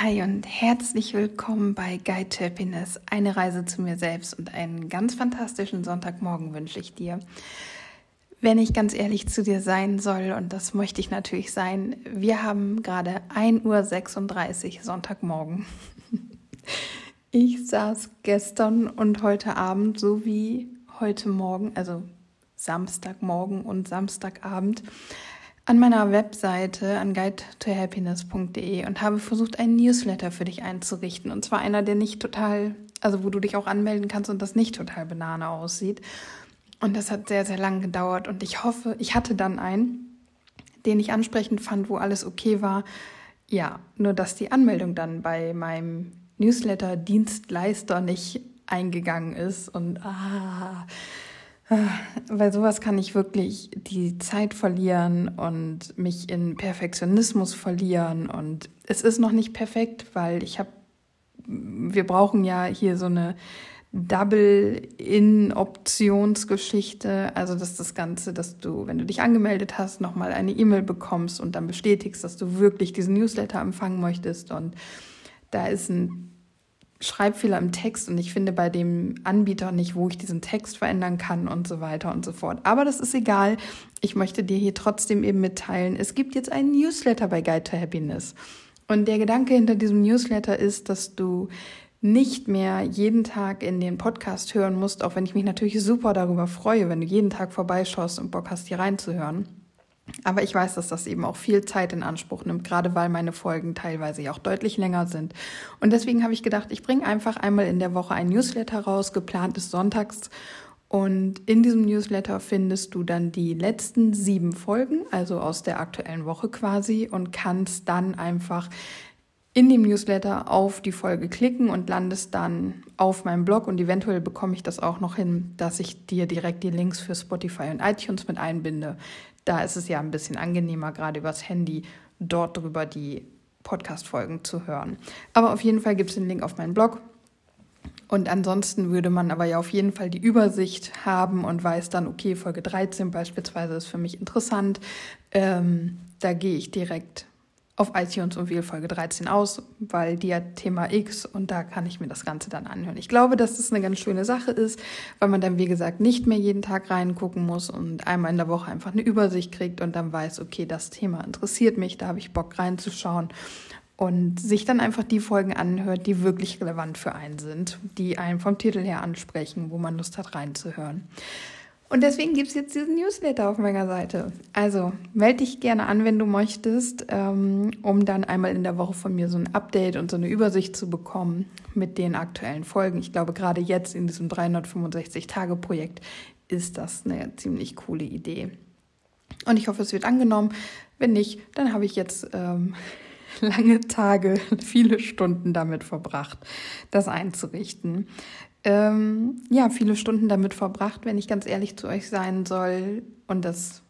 Hi und herzlich willkommen bei Guide to Happiness, eine Reise zu mir selbst und einen ganz fantastischen Sonntagmorgen wünsche ich dir. Wenn ich ganz ehrlich zu dir sein soll, und das möchte ich natürlich sein, wir haben gerade 1.36 Uhr Sonntagmorgen. Ich saß gestern und heute Abend sowie heute Morgen, also Samstagmorgen und Samstagabend, an meiner Webseite an guidetohappiness.de und habe versucht, einen Newsletter für dich einzurichten. Und zwar einer, der nicht total, also wo du dich auch anmelden kannst und das nicht total banane aussieht. Und das hat sehr, sehr lang gedauert. Und ich hoffe, ich hatte dann einen, den ich ansprechend fand, wo alles okay war. Ja, nur dass die Anmeldung dann bei meinem Newsletter-Dienstleister nicht eingegangen ist. Und ah, weil sowas kann ich wirklich die Zeit verlieren und mich in Perfektionismus verlieren. Und es ist noch nicht perfekt, weil ich habe, wir brauchen ja hier so eine Double-In-Optionsgeschichte. Also, dass das Ganze, dass du, wenn du dich angemeldet hast, nochmal eine E-Mail bekommst und dann bestätigst, dass du wirklich diesen Newsletter empfangen möchtest. Und da ist ein Schreibfehler im Text und ich finde bei dem Anbieter nicht, wo ich diesen Text verändern kann und so weiter und so fort. Aber das ist egal. Ich möchte dir hier trotzdem eben mitteilen, es gibt jetzt einen Newsletter bei Guide to Happiness. Und der Gedanke hinter diesem Newsletter ist, dass du nicht mehr jeden Tag in den Podcast hören musst, auch wenn ich mich natürlich super darüber freue, wenn du jeden Tag vorbeischaust und Bock hast, hier reinzuhören. Aber ich weiß, dass das eben auch viel Zeit in Anspruch nimmt, gerade weil meine Folgen teilweise ja auch deutlich länger sind. Und deswegen habe ich gedacht, ich bringe einfach einmal in der Woche ein Newsletter raus, geplant ist sonntags. Und in diesem Newsletter findest du dann die letzten sieben Folgen, also aus der aktuellen Woche quasi, und kannst dann einfach in dem Newsletter auf die Folge klicken und landest dann auf meinem Blog und eventuell bekomme ich das auch noch hin, dass ich dir direkt die Links für Spotify und iTunes mit einbinde. Da ist es ja ein bisschen angenehmer, gerade übers Handy dort drüber die Podcast-Folgen zu hören. Aber auf jeden Fall gibt es den Link auf meinen Blog. Und ansonsten würde man aber ja auf jeden Fall die Übersicht haben und weiß dann, okay, Folge 13 beispielsweise ist für mich interessant. Ähm, da gehe ich direkt auf iTunes und wähle Folge 13 aus, weil die hat Thema X und da kann ich mir das Ganze dann anhören. Ich glaube, dass das eine ganz schöne Sache ist, weil man dann, wie gesagt, nicht mehr jeden Tag reingucken muss und einmal in der Woche einfach eine Übersicht kriegt und dann weiß, okay, das Thema interessiert mich, da habe ich Bock reinzuschauen und sich dann einfach die Folgen anhört, die wirklich relevant für einen sind, die einen vom Titel her ansprechen, wo man Lust hat reinzuhören. Und deswegen gibt es jetzt diesen Newsletter auf meiner Seite. Also melde dich gerne an, wenn du möchtest, ähm, um dann einmal in der Woche von mir so ein Update und so eine Übersicht zu bekommen mit den aktuellen Folgen. Ich glaube, gerade jetzt in diesem 365-Tage-Projekt ist das eine ziemlich coole Idee. Und ich hoffe, es wird angenommen. Wenn nicht, dann habe ich jetzt ähm, lange Tage, viele Stunden damit verbracht, das einzurichten ähm, ja, viele Stunden damit verbracht, wenn ich ganz ehrlich zu euch sein soll. Und das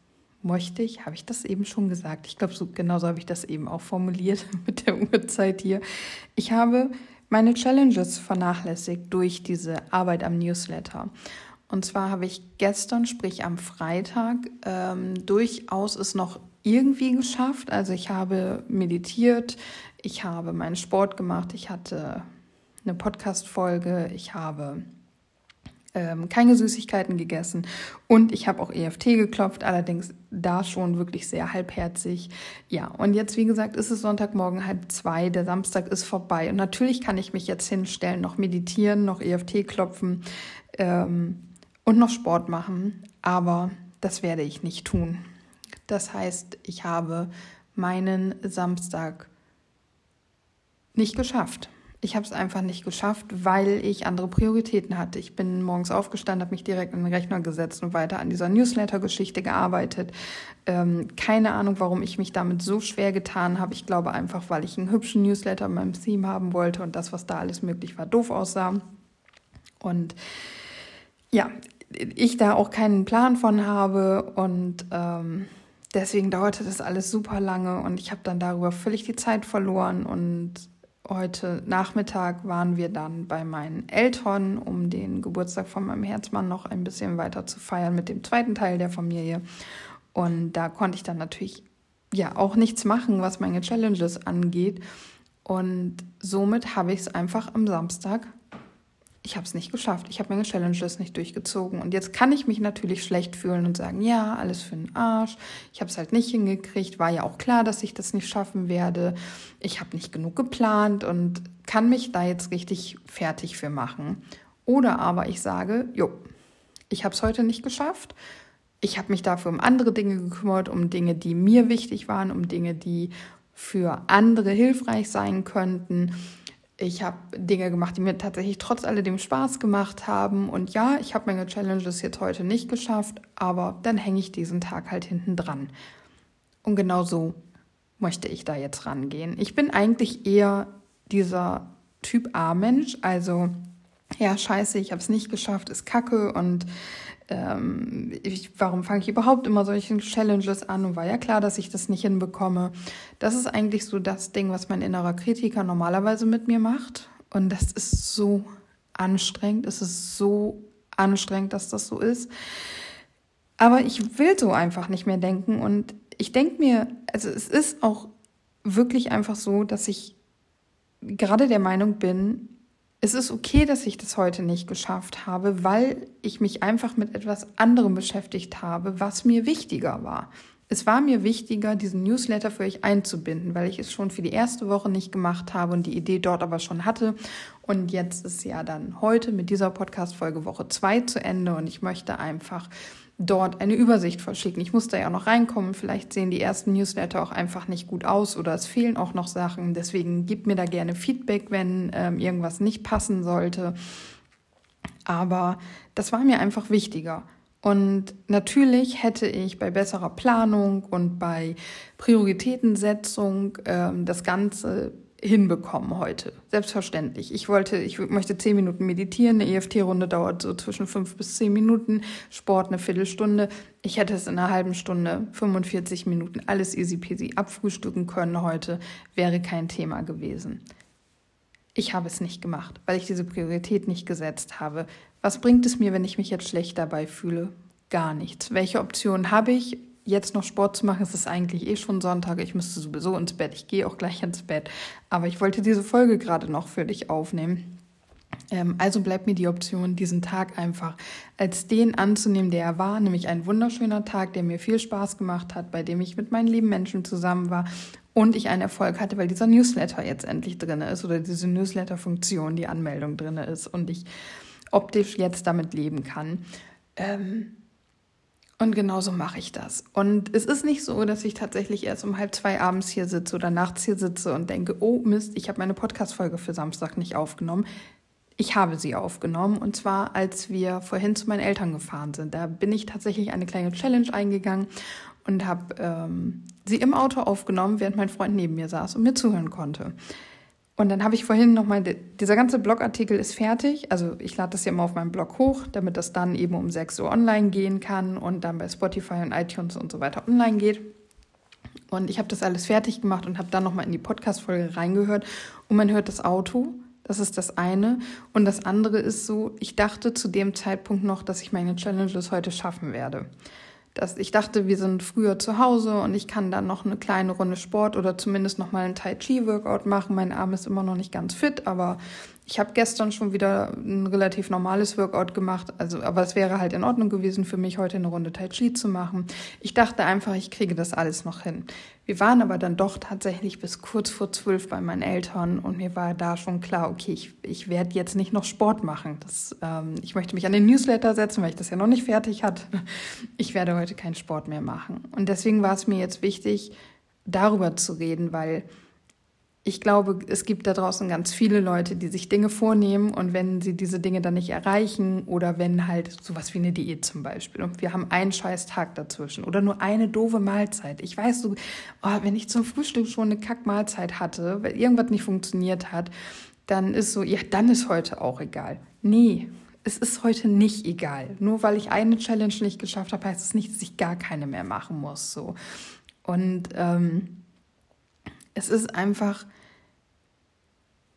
möchte ich, habe ich das eben schon gesagt. Ich glaube, so, genauso habe ich das eben auch formuliert mit der Uhrzeit hier. Ich habe meine Challenges vernachlässigt durch diese Arbeit am Newsletter. Und zwar habe ich gestern, sprich am Freitag, ähm, durchaus es noch irgendwie geschafft. Also ich habe meditiert, ich habe meinen Sport gemacht, ich hatte eine Podcast-Folge, ich habe ähm, keine Süßigkeiten gegessen und ich habe auch EFT geklopft, allerdings da schon wirklich sehr halbherzig. Ja, und jetzt, wie gesagt, ist es Sonntagmorgen halb zwei, der Samstag ist vorbei und natürlich kann ich mich jetzt hinstellen, noch meditieren, noch EFT klopfen ähm, und noch Sport machen, aber das werde ich nicht tun. Das heißt, ich habe meinen Samstag nicht geschafft. Ich habe es einfach nicht geschafft, weil ich andere Prioritäten hatte. Ich bin morgens aufgestanden, habe mich direkt in den Rechner gesetzt und weiter an dieser Newsletter-Geschichte gearbeitet. Ähm, keine Ahnung, warum ich mich damit so schwer getan habe. Ich glaube einfach, weil ich einen hübschen Newsletter in meinem Theme haben wollte und das, was da alles möglich war, doof aussah. Und ja, ich da auch keinen Plan von habe und ähm, deswegen dauerte das alles super lange und ich habe dann darüber völlig die Zeit verloren und Heute Nachmittag waren wir dann bei meinen Eltern, um den Geburtstag von meinem Herzmann noch ein bisschen weiter zu feiern mit dem zweiten Teil der Familie. Und da konnte ich dann natürlich ja auch nichts machen, was meine Challenges angeht. Und somit habe ich es einfach am Samstag ich habe es nicht geschafft. Ich habe meine Challenges nicht durchgezogen. Und jetzt kann ich mich natürlich schlecht fühlen und sagen, ja, alles für den Arsch. Ich habe es halt nicht hingekriegt. War ja auch klar, dass ich das nicht schaffen werde. Ich habe nicht genug geplant und kann mich da jetzt richtig fertig für machen. Oder aber ich sage, jo, ich habe es heute nicht geschafft. Ich habe mich dafür um andere Dinge gekümmert, um Dinge, die mir wichtig waren, um Dinge, die für andere hilfreich sein könnten. Ich habe Dinge gemacht, die mir tatsächlich trotz alledem Spaß gemacht haben. Und ja, ich habe meine Challenges jetzt heute nicht geschafft, aber dann hänge ich diesen Tag halt hinten dran. Und genau so möchte ich da jetzt rangehen. Ich bin eigentlich eher dieser Typ A-Mensch. Also, ja, scheiße, ich habe es nicht geschafft, ist kacke und ähm, ich, warum fange ich überhaupt immer solche Challenges an? Und war ja klar, dass ich das nicht hinbekomme. Das ist eigentlich so das Ding, was mein innerer Kritiker normalerweise mit mir macht. Und das ist so anstrengend. Es ist so anstrengend, dass das so ist. Aber ich will so einfach nicht mehr denken. Und ich denke mir, also es ist auch wirklich einfach so, dass ich gerade der Meinung bin, es ist okay, dass ich das heute nicht geschafft habe, weil ich mich einfach mit etwas anderem beschäftigt habe, was mir wichtiger war. Es war mir wichtiger, diesen Newsletter für euch einzubinden, weil ich es schon für die erste Woche nicht gemacht habe und die Idee dort aber schon hatte. Und jetzt ist ja dann heute mit dieser Podcast-Folge Woche zwei zu Ende und ich möchte einfach dort eine Übersicht verschicken. Ich muss da ja noch reinkommen. Vielleicht sehen die ersten Newsletter auch einfach nicht gut aus oder es fehlen auch noch Sachen. Deswegen gebt mir da gerne Feedback, wenn ähm, irgendwas nicht passen sollte. Aber das war mir einfach wichtiger. Und natürlich hätte ich bei besserer Planung und bei Prioritätensetzung ähm, das Ganze hinbekommen heute. Selbstverständlich. Ich wollte, ich möchte zehn Minuten meditieren. Eine EFT-Runde dauert so zwischen fünf bis zehn Minuten. Sport eine Viertelstunde. Ich hätte es in einer halben Stunde, 45 Minuten, alles easy peasy abfrühstücken können heute. Wäre kein Thema gewesen. Ich habe es nicht gemacht, weil ich diese Priorität nicht gesetzt habe. Was bringt es mir, wenn ich mich jetzt schlecht dabei fühle? Gar nichts. Welche Optionen habe ich? Jetzt noch Sport zu machen. Es ist eigentlich eh schon Sonntag. Ich müsste sowieso ins Bett. Ich gehe auch gleich ins Bett. Aber ich wollte diese Folge gerade noch für dich aufnehmen. Ähm, also bleibt mir die Option, diesen Tag einfach als den anzunehmen, der er war, nämlich ein wunderschöner Tag, der mir viel Spaß gemacht hat, bei dem ich mit meinen lieben Menschen zusammen war und ich einen Erfolg hatte, weil dieser Newsletter jetzt endlich drin ist oder diese Newsletter-Funktion, die Anmeldung drin ist und ich optisch jetzt damit leben kann. Ähm, und genauso mache ich das. Und es ist nicht so, dass ich tatsächlich erst um halb zwei abends hier sitze oder nachts hier sitze und denke, oh Mist, ich habe meine Podcast-Folge für Samstag nicht aufgenommen. Ich habe sie aufgenommen und zwar, als wir vorhin zu meinen Eltern gefahren sind. Da bin ich tatsächlich eine kleine Challenge eingegangen und habe ähm, sie im Auto aufgenommen, während mein Freund neben mir saß und mir zuhören konnte. Und dann habe ich vorhin nochmal, dieser ganze Blogartikel ist fertig. Also ich lade das ja immer auf meinem Blog hoch, damit das dann eben um 6 Uhr online gehen kann und dann bei Spotify und iTunes und so weiter online geht. Und ich habe das alles fertig gemacht und habe dann nochmal in die Podcast-Folge reingehört. Und man hört das Auto. Das ist das eine. Und das andere ist so, ich dachte zu dem Zeitpunkt noch, dass ich meine Challenges heute schaffen werde dass ich dachte, wir sind früher zu Hause und ich kann dann noch eine kleine Runde Sport oder zumindest noch mal ein Tai Chi Workout machen. Mein Arm ist immer noch nicht ganz fit, aber ich habe gestern schon wieder ein relativ normales Workout gemacht, also aber es wäre halt in Ordnung gewesen für mich heute eine Runde Tai Chi zu machen. Ich dachte einfach, ich kriege das alles noch hin. Wir waren aber dann doch tatsächlich bis kurz vor zwölf bei meinen Eltern und mir war da schon klar, okay, ich, ich werde jetzt nicht noch Sport machen. Das, ähm, ich möchte mich an den Newsletter setzen, weil ich das ja noch nicht fertig hatte. Ich werde heute keinen Sport mehr machen. Und deswegen war es mir jetzt wichtig, darüber zu reden, weil ich glaube, es gibt da draußen ganz viele Leute, die sich Dinge vornehmen und wenn sie diese Dinge dann nicht erreichen oder wenn halt sowas wie eine Diät zum Beispiel und wir haben einen scheiß Tag dazwischen oder nur eine doofe Mahlzeit. Ich weiß so, oh, wenn ich zum Frühstück schon eine Kackmahlzeit hatte, weil irgendwas nicht funktioniert hat, dann ist so, ja, dann ist heute auch egal. Nee, es ist heute nicht egal. Nur weil ich eine Challenge nicht geschafft habe, heißt es nicht, dass ich gar keine mehr machen muss. So. Und ähm, es ist einfach,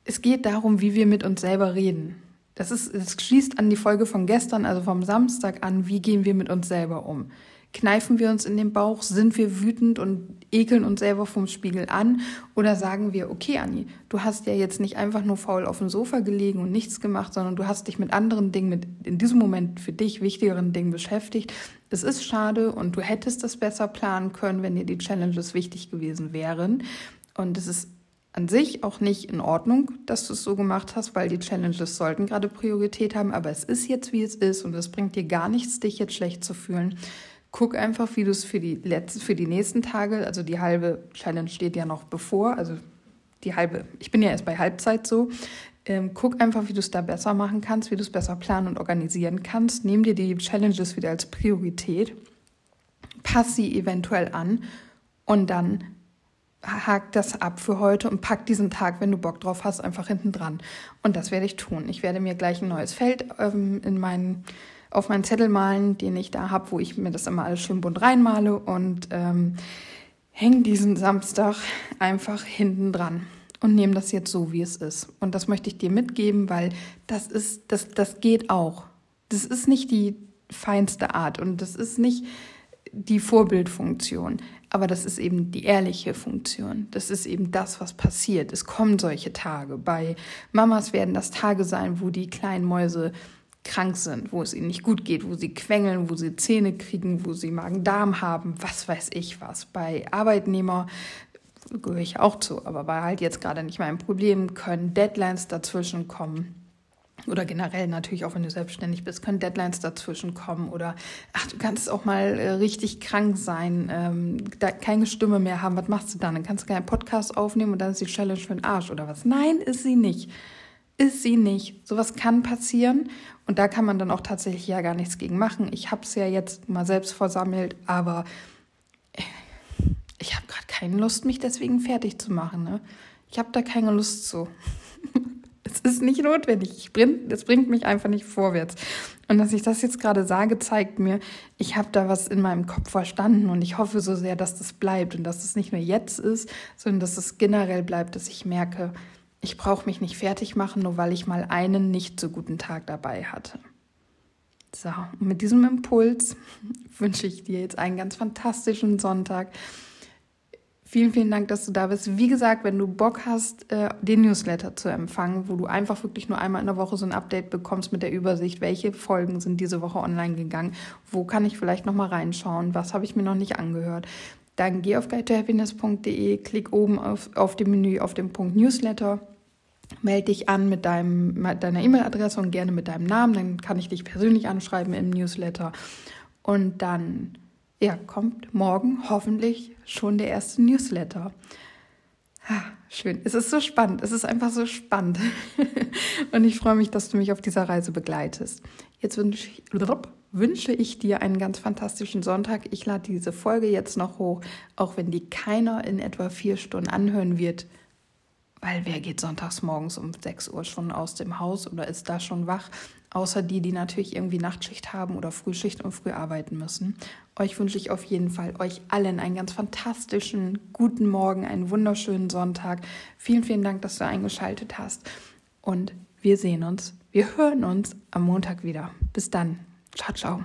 es geht darum, wie wir mit uns selber reden. Das, ist, das schließt an die Folge von gestern, also vom Samstag an, wie gehen wir mit uns selber um. Kneifen wir uns in den Bauch? Sind wir wütend und ekeln uns selber vom Spiegel an? Oder sagen wir, okay, Anni, du hast ja jetzt nicht einfach nur faul auf dem Sofa gelegen und nichts gemacht, sondern du hast dich mit anderen Dingen, mit in diesem Moment für dich wichtigeren Dingen beschäftigt. Es ist schade und du hättest das besser planen können, wenn dir die Challenges wichtig gewesen wären. Und es ist an sich auch nicht in Ordnung, dass du es so gemacht hast, weil die Challenges sollten gerade Priorität haben, aber es ist jetzt, wie es ist und es bringt dir gar nichts, dich jetzt schlecht zu fühlen. Guck einfach, wie du es für die letzten, für die nächsten Tage, also die halbe Challenge steht ja noch bevor, also die halbe, ich bin ja erst bei Halbzeit so. Ähm, guck einfach, wie du es da besser machen kannst, wie du es besser planen und organisieren kannst. Nimm dir die Challenges wieder als Priorität, pass sie eventuell an und dann hakt das ab für heute und pack diesen Tag, wenn du Bock drauf hast, einfach hinten dran. Und das werde ich tun. Ich werde mir gleich ein neues Feld ähm, in meinen, auf meinen Zettel malen, den ich da habe, wo ich mir das immer alles schön bunt reinmale und ähm, hänge diesen Samstag einfach hinten dran und nehme das jetzt so, wie es ist. Und das möchte ich dir mitgeben, weil das ist, das, das geht auch. Das ist nicht die feinste Art und das ist nicht die Vorbildfunktion. Aber das ist eben die ehrliche Funktion. Das ist eben das, was passiert. Es kommen solche Tage. Bei Mamas werden das Tage sein, wo die kleinen Mäuse krank sind, wo es ihnen nicht gut geht, wo sie quengeln, wo sie Zähne kriegen, wo sie Magen-Darm haben, was weiß ich was. Bei Arbeitnehmer gehöre ich auch zu, aber war halt jetzt gerade nicht mein Problem, können Deadlines dazwischen kommen oder generell natürlich auch wenn du selbstständig bist, können Deadlines dazwischen kommen oder ach, du kannst auch mal äh, richtig krank sein, ähm, da keine Stimme mehr haben, was machst du dann? Dann kannst du keinen Podcast aufnehmen und dann ist die Challenge für den Arsch oder was? Nein, ist sie nicht. Ist sie nicht. Sowas kann passieren und da kann man dann auch tatsächlich ja gar nichts gegen machen. Ich habe es ja jetzt mal selbst versammelt, aber ich habe gerade keine Lust, mich deswegen fertig zu machen. Ne? Ich habe da keine Lust zu. Ist nicht notwendig. Es bringt mich einfach nicht vorwärts. Und dass ich das jetzt gerade sage, zeigt mir, ich habe da was in meinem Kopf verstanden und ich hoffe so sehr, dass das bleibt und dass es nicht nur jetzt ist, sondern dass es generell bleibt, dass ich merke, ich brauche mich nicht fertig machen, nur weil ich mal einen nicht so guten Tag dabei hatte. So, und mit diesem Impuls wünsche ich dir jetzt einen ganz fantastischen Sonntag. Vielen, vielen Dank, dass du da bist. Wie gesagt, wenn du Bock hast, äh, den Newsletter zu empfangen, wo du einfach wirklich nur einmal in der Woche so ein Update bekommst mit der Übersicht, welche Folgen sind diese Woche online gegangen, wo kann ich vielleicht nochmal reinschauen, was habe ich mir noch nicht angehört, dann geh auf guidetohappiness.de, klick oben auf, auf dem Menü auf den Punkt Newsletter, melde dich an mit, deinem, mit deiner E-Mail-Adresse und gerne mit deinem Namen, dann kann ich dich persönlich anschreiben im Newsletter und dann ja, kommt morgen hoffentlich schon der erste Newsletter. Ha, schön. Es ist so spannend. Es ist einfach so spannend. Und ich freue mich, dass du mich auf dieser Reise begleitest. Jetzt wünsche ich, wünsche ich dir einen ganz fantastischen Sonntag. Ich lade diese Folge jetzt noch hoch, auch wenn die keiner in etwa vier Stunden anhören wird. Weil wer geht sonntags morgens um 6 Uhr schon aus dem Haus oder ist da schon wach? Außer die, die natürlich irgendwie Nachtschicht haben oder Frühschicht und früh arbeiten müssen. Euch wünsche ich auf jeden Fall euch allen einen ganz fantastischen guten Morgen, einen wunderschönen Sonntag. Vielen, vielen Dank, dass du eingeschaltet hast. Und wir sehen uns, wir hören uns am Montag wieder. Bis dann. Ciao, ciao.